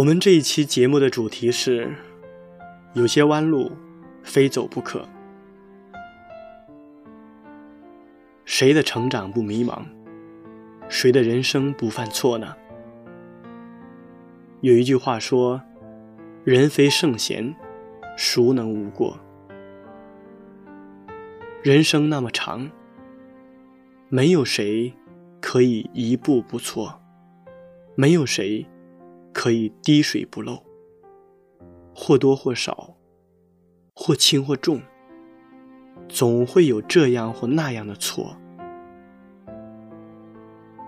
我们这一期节目的主题是：有些弯路，非走不可。谁的成长不迷茫？谁的人生不犯错呢？有一句话说：“人非圣贤，孰能无过？”人生那么长，没有谁可以一步不错，没有谁。可以滴水不漏，或多或少，或轻或重，总会有这样或那样的错。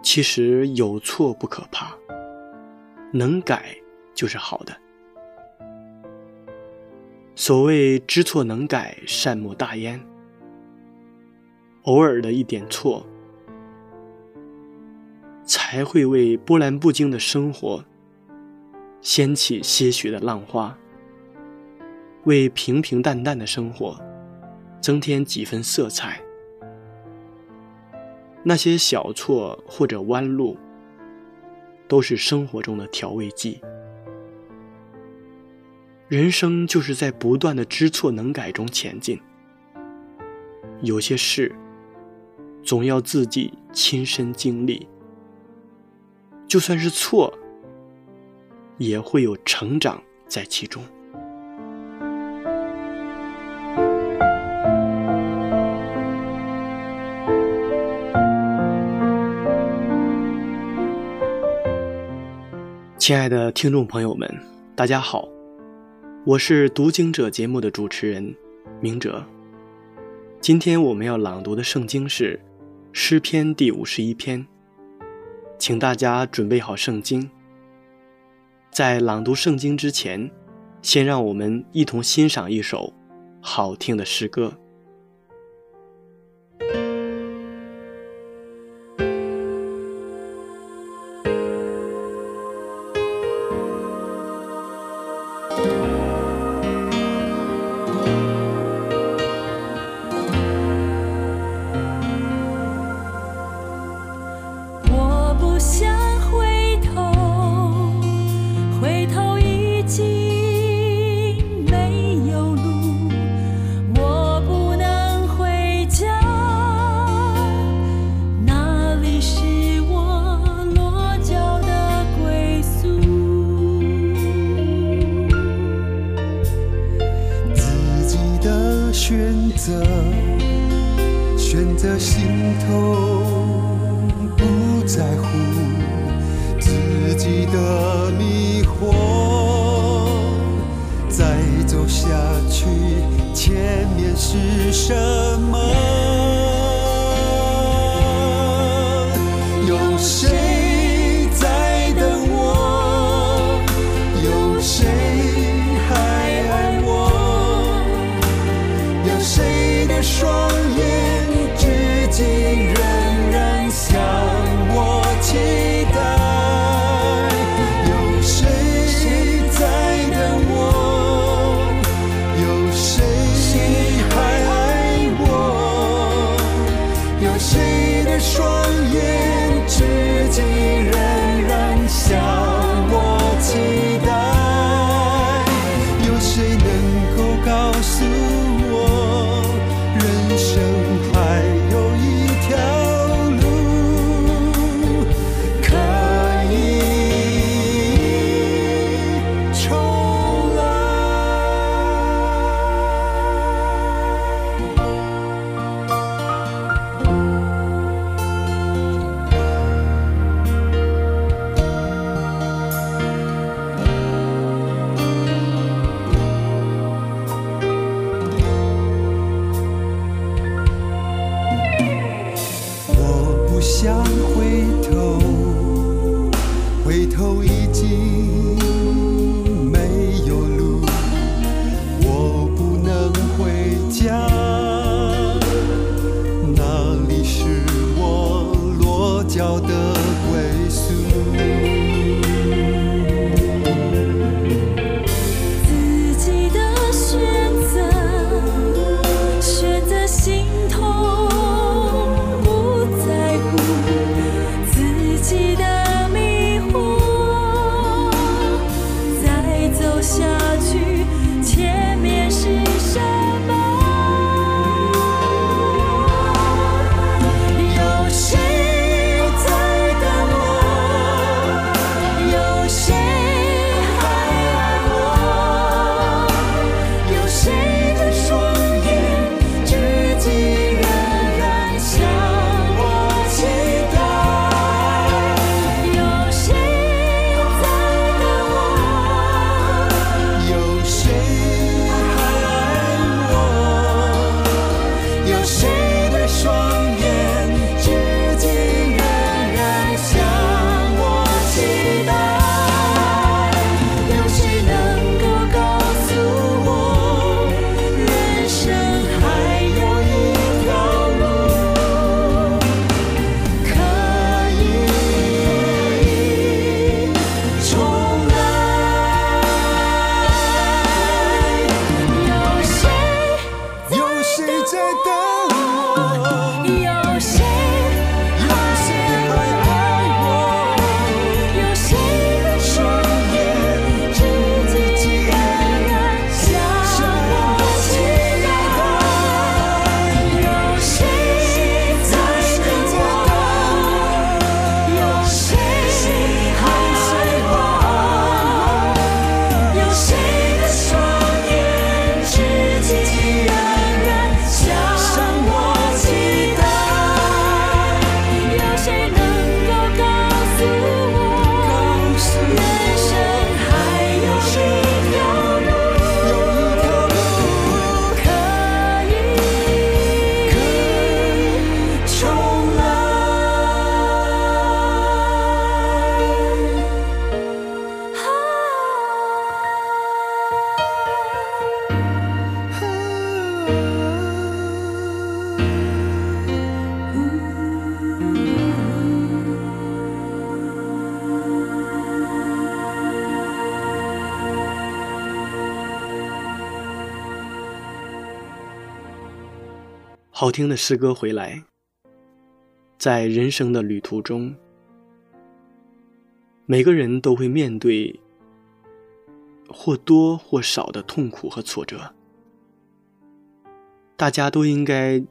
其实有错不可怕，能改就是好的。所谓知错能改，善莫大焉。偶尔的一点错，才会为波澜不惊的生活。掀起些许的浪花，为平平淡淡的生活增添几分色彩。那些小错或者弯路，都是生活中的调味剂。人生就是在不断的知错能改中前进。有些事，总要自己亲身经历，就算是错。也会有成长在其中。亲爱的听众朋友们，大家好，我是读经者节目的主持人明哲。今天我们要朗读的圣经是诗篇第五十一篇，请大家准备好圣经。在朗读圣经之前，先让我们一同欣赏一首好听的诗歌。好听的诗歌回来。在人生的旅途中，每个人都会面对或多或少的痛苦和挫折。大家都应该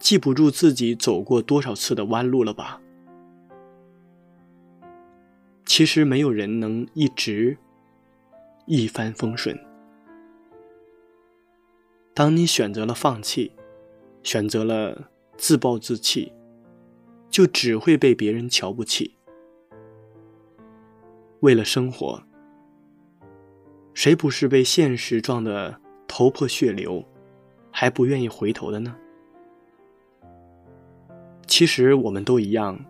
记不住自己走过多少次的弯路了吧？其实没有人能一直一帆风顺。当你选择了放弃，选择了自暴自弃。就只会被别人瞧不起。为了生活，谁不是被现实撞得头破血流，还不愿意回头的呢？其实我们都一样，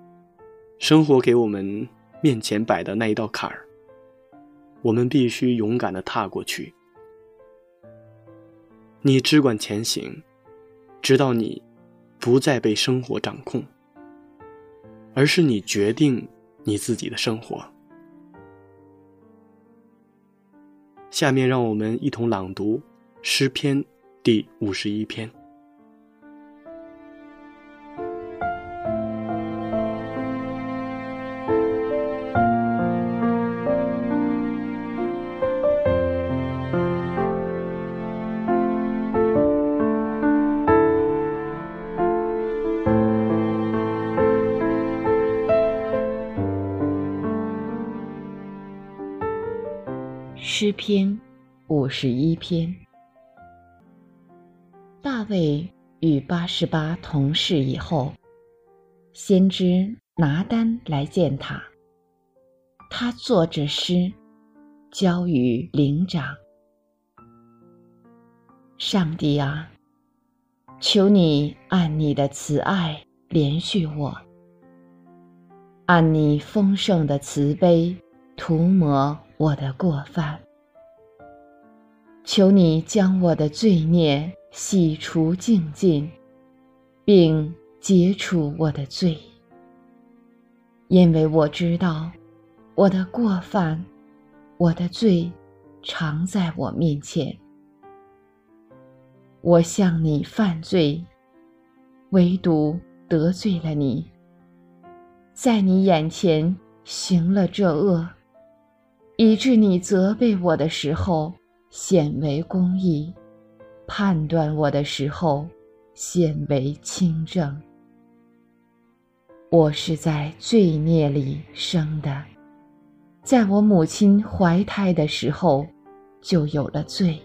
生活给我们面前摆的那一道坎儿，我们必须勇敢的踏过去。你只管前行，直到你不再被生活掌控。而是你决定你自己的生活。下面让我们一同朗读诗篇第五十一篇。篇五十一篇。大卫与八十八同事以后，先知拿单来见他。他作着诗，交与灵长。上帝啊，求你按你的慈爱怜恤我，按你丰盛的慈悲涂抹我的过犯。求你将我的罪孽洗除净尽，并解除我的罪，因为我知道我的过犯，我的罪常在我面前。我向你犯罪，唯独得罪了你，在你眼前行了这恶，以致你责备我的时候。显为公义，判断我的时候，显为清正。我是在罪孽里生的，在我母亲怀胎的时候，就有了罪。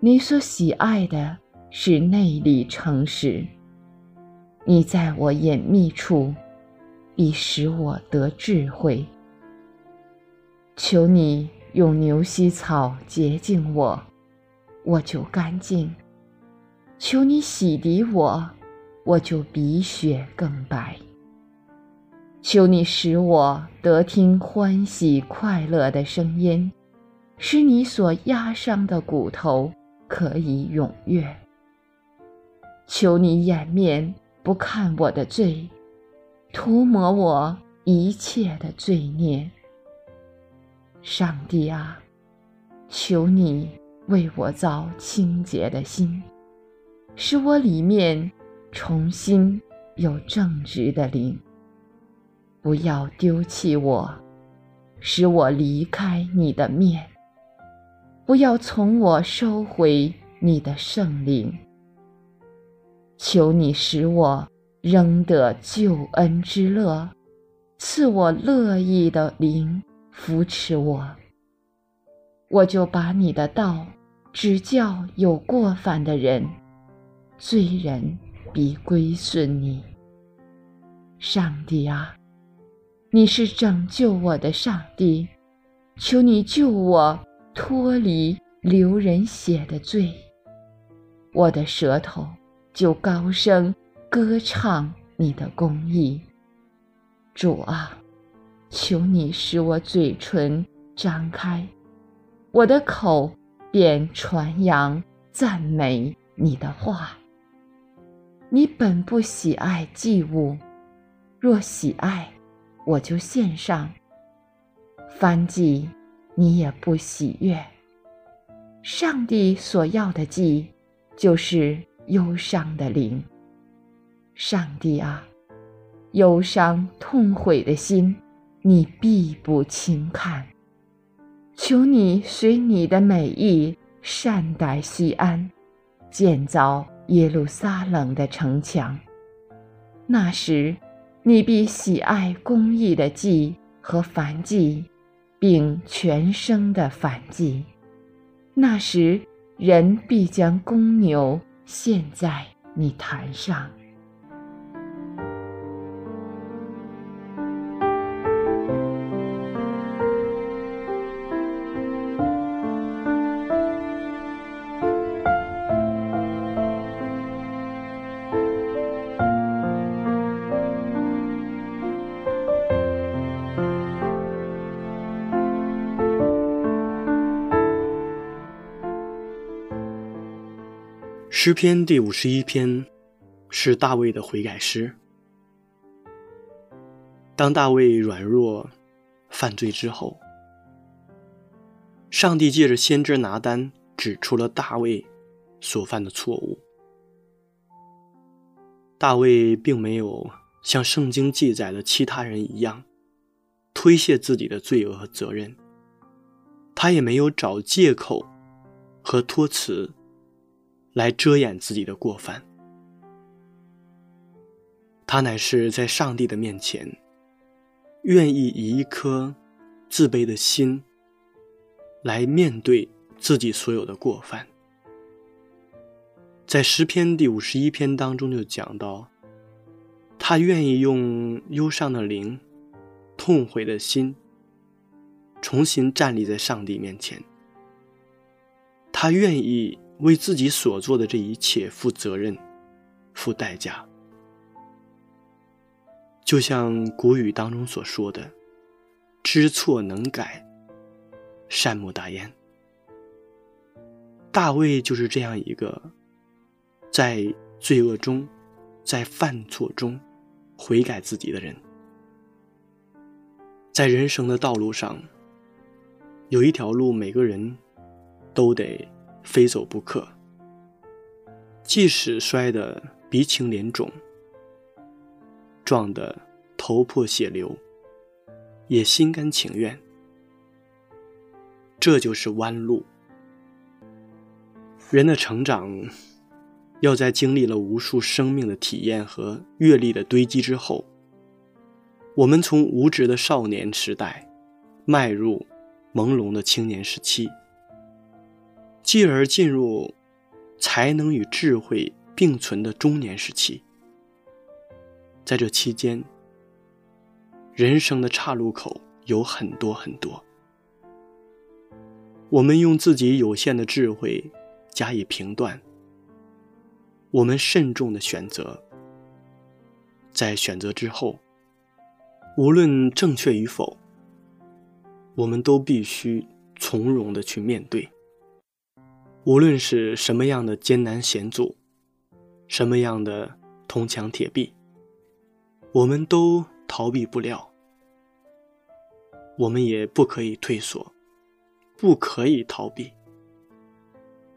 你所喜爱的是内里诚实，你在我隐秘处，必使我得智慧。求你。用牛膝草洁净我，我就干净；求你洗涤我，我就比雪更白。求你使我得听欢喜快乐的声音，使你所压伤的骨头可以踊跃。求你掩面不看我的罪，涂抹我一切的罪孽。上帝啊，求你为我造清洁的心，使我里面重新有正直的灵。不要丢弃我，使我离开你的面；不要从我收回你的圣灵。求你使我仍得救恩之乐，赐我乐意的灵。扶持我，我就把你的道指教有过犯的人，罪人必归顺你。上帝啊，你是拯救我的上帝，求你救我脱离流人血的罪。我的舌头就高声歌唱你的公义，主啊。求你使我嘴唇张开，我的口便传扬赞美你的话。你本不喜爱祭物，若喜爱，我就献上。燔祭你也不喜悦。上帝所要的祭，就是忧伤的灵。上帝啊，忧伤痛悔的心，你必不轻看。求你随你的美意善待西安，建造耶路撒冷的城墙。那时，你必喜爱公义的祭和燔祭，并全生的燔祭。那时，人必将公牛献在你坛上。诗篇第五十一篇是大卫的悔改诗。当大卫软弱、犯罪之后，上帝借着先知拿单指出了大卫所犯的错误。大卫并没有像圣经记载的其他人一样推卸自己的罪恶和责任，他也没有找借口和托辞。来遮掩自己的过犯，他乃是在上帝的面前，愿意以一颗自卑的心来面对自己所有的过犯。在诗篇第五十一篇当中就讲到，他愿意用忧伤的灵、痛悔的心，重新站立在上帝面前。他愿意。为自己所做的这一切负责任、付代价，就像古语当中所说的：“知错能改，善莫大焉。”大卫就是这样一个在罪恶中、在犯错中悔改自己的人。在人生的道路上，有一条路，每个人都得。非走不可。即使摔得鼻青脸肿，撞得头破血流，也心甘情愿。这就是弯路。人的成长，要在经历了无数生命的体验和阅历的堆积之后，我们从无知的少年时代，迈入朦胧的青年时期。继而进入才能与智慧并存的中年时期，在这期间，人生的岔路口有很多很多。我们用自己有限的智慧加以评断，我们慎重的选择，在选择之后，无论正确与否，我们都必须从容的去面对。无论是什么样的艰难险阻，什么样的铜墙铁壁，我们都逃避不了。我们也不可以退缩，不可以逃避，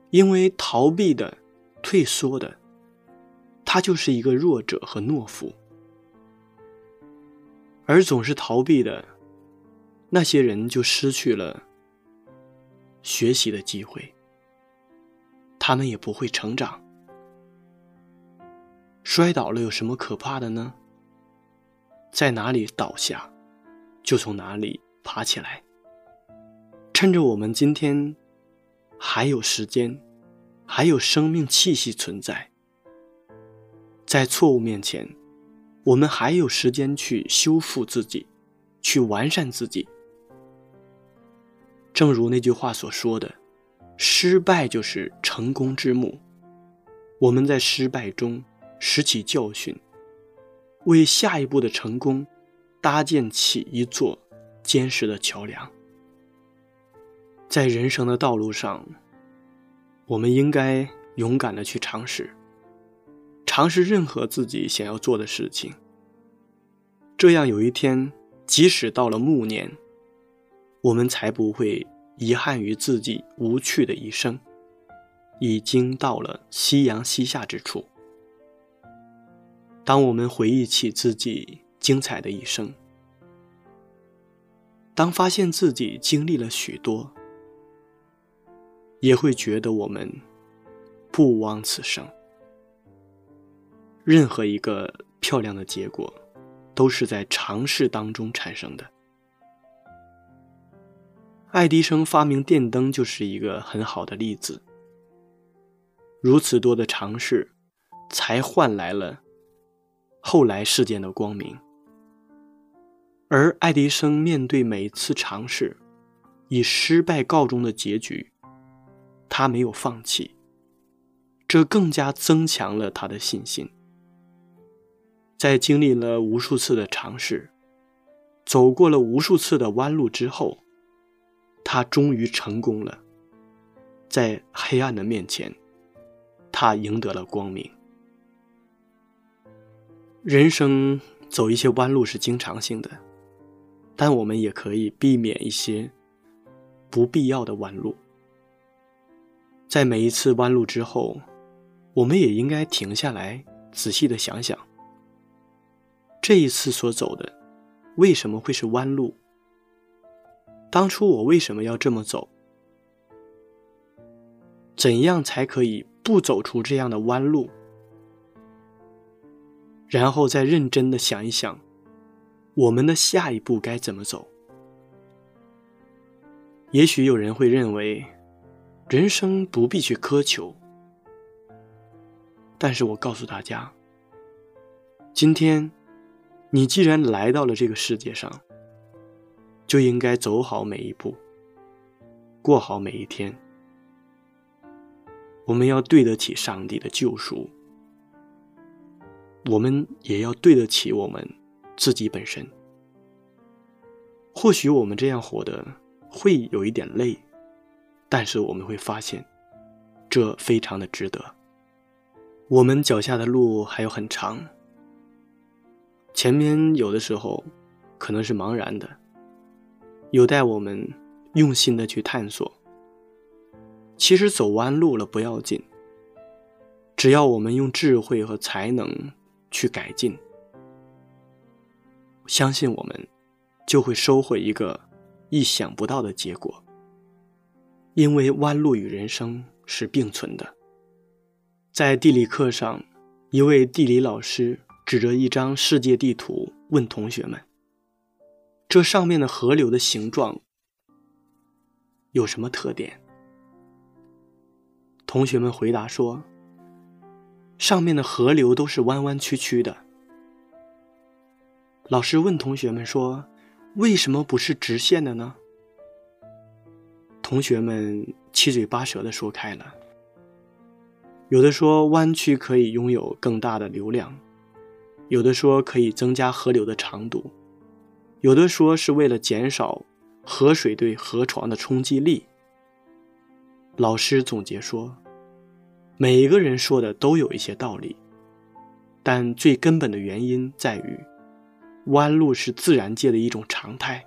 因为逃避的、退缩的，他就是一个弱者和懦夫。而总是逃避的那些人，就失去了学习的机会。他们也不会成长。摔倒了有什么可怕的呢？在哪里倒下，就从哪里爬起来。趁着我们今天还有时间，还有生命气息存在，在错误面前，我们还有时间去修复自己，去完善自己。正如那句话所说的。失败就是成功之母。我们在失败中拾起教训，为下一步的成功搭建起一座坚实的桥梁。在人生的道路上，我们应该勇敢的去尝试，尝试任何自己想要做的事情。这样有一天，即使到了暮年，我们才不会。遗憾于自己无趣的一生，已经到了夕阳西下之处。当我们回忆起自己精彩的一生，当发现自己经历了许多，也会觉得我们不枉此生。任何一个漂亮的结果，都是在尝试当中产生的。爱迪生发明电灯就是一个很好的例子。如此多的尝试，才换来了后来事件的光明。而爱迪生面对每次尝试以失败告终的结局，他没有放弃，这更加增强了他的信心。在经历了无数次的尝试，走过了无数次的弯路之后，他终于成功了。在黑暗的面前。他赢得了光明。人生走一些弯路是经常性的，但我们也可以避免一些不必要的弯路。在每一次弯路之后，我们也应该停下来，仔细的想想，这一次所走的为什么会是弯路？当初我为什么要这么走？怎样才可以？不走出这样的弯路，然后再认真的想一想，我们的下一步该怎么走？也许有人会认为，人生不必去苛求，但是我告诉大家，今天你既然来到了这个世界上，就应该走好每一步，过好每一天。我们要对得起上帝的救赎，我们也要对得起我们自己本身。或许我们这样活的会有一点累，但是我们会发现，这非常的值得。我们脚下的路还有很长，前面有的时候可能是茫然的，有待我们用心的去探索。其实走弯路了不要紧，只要我们用智慧和才能去改进，相信我们就会收获一个意想不到的结果。因为弯路与人生是并存的。在地理课上，一位地理老师指着一张世界地图问同学们：“这上面的河流的形状有什么特点？”同学们回答说：“上面的河流都是弯弯曲曲的。”老师问同学们说：“为什么不是直线的呢？”同学们七嘴八舌的说开了。有的说弯曲可以拥有更大的流量，有的说可以增加河流的长度，有的说是为了减少河水对河床的冲击力。老师总结说。每一个人说的都有一些道理，但最根本的原因在于，弯路是自然界的一种常态，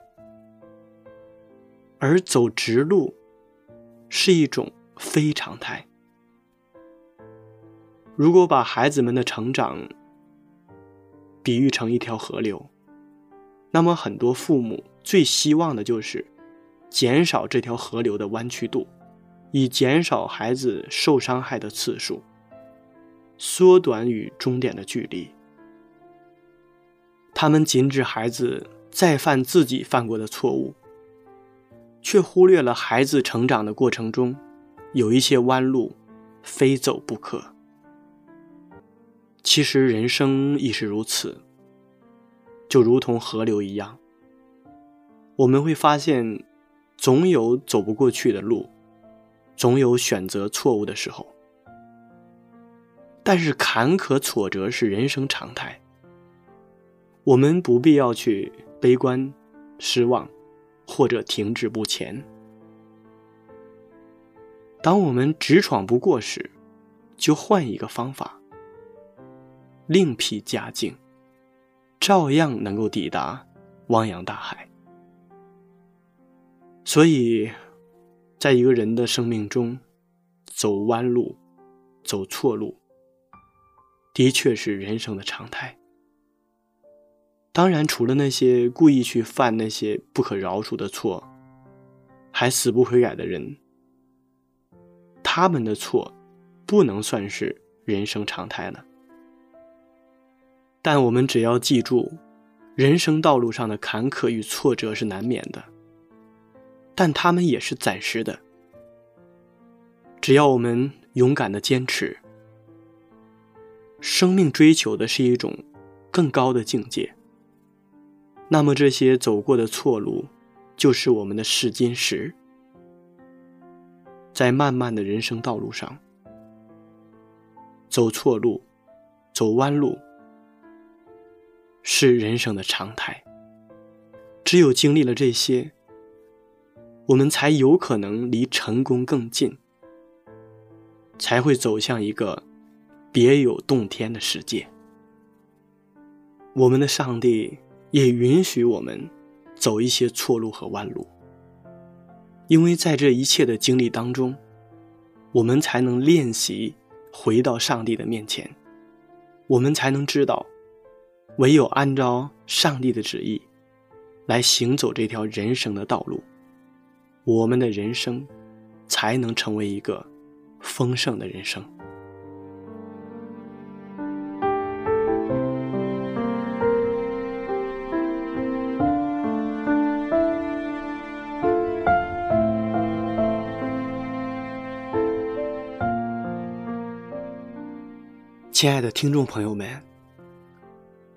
而走直路是一种非常态。如果把孩子们的成长比喻成一条河流，那么很多父母最希望的就是减少这条河流的弯曲度。以减少孩子受伤害的次数，缩短与终点的距离。他们禁止孩子再犯自己犯过的错误，却忽略了孩子成长的过程中有一些弯路非走不可。其实人生亦是如此，就如同河流一样，我们会发现，总有走不过去的路。总有选择错误的时候，但是坎坷挫折是人生常态。我们不必要去悲观、失望，或者停滞不前。当我们直闯不过时，就换一个方法，另辟佳境，照样能够抵达汪洋大海。所以。在一个人的生命中，走弯路、走错路，的确是人生的常态。当然，除了那些故意去犯那些不可饶恕的错，还死不悔改的人，他们的错不能算是人生常态了。但我们只要记住，人生道路上的坎坷与挫折是难免的，但他们也是暂时的。只要我们勇敢的坚持，生命追求的是一种更高的境界。那么这些走过的错路，就是我们的试金石。在漫漫的人生道路上，走错路，走弯路，是人生的常态。只有经历了这些，我们才有可能离成功更近，才会走向一个别有洞天的世界。我们的上帝。也允许我们走一些错路和弯路，因为在这一切的经历当中，我们才能练习回到上帝的面前，我们才能知道，唯有按照上帝的旨意来行走这条人生的道路，我们的人生才能成为一个丰盛的人生。亲爱的听众朋友们，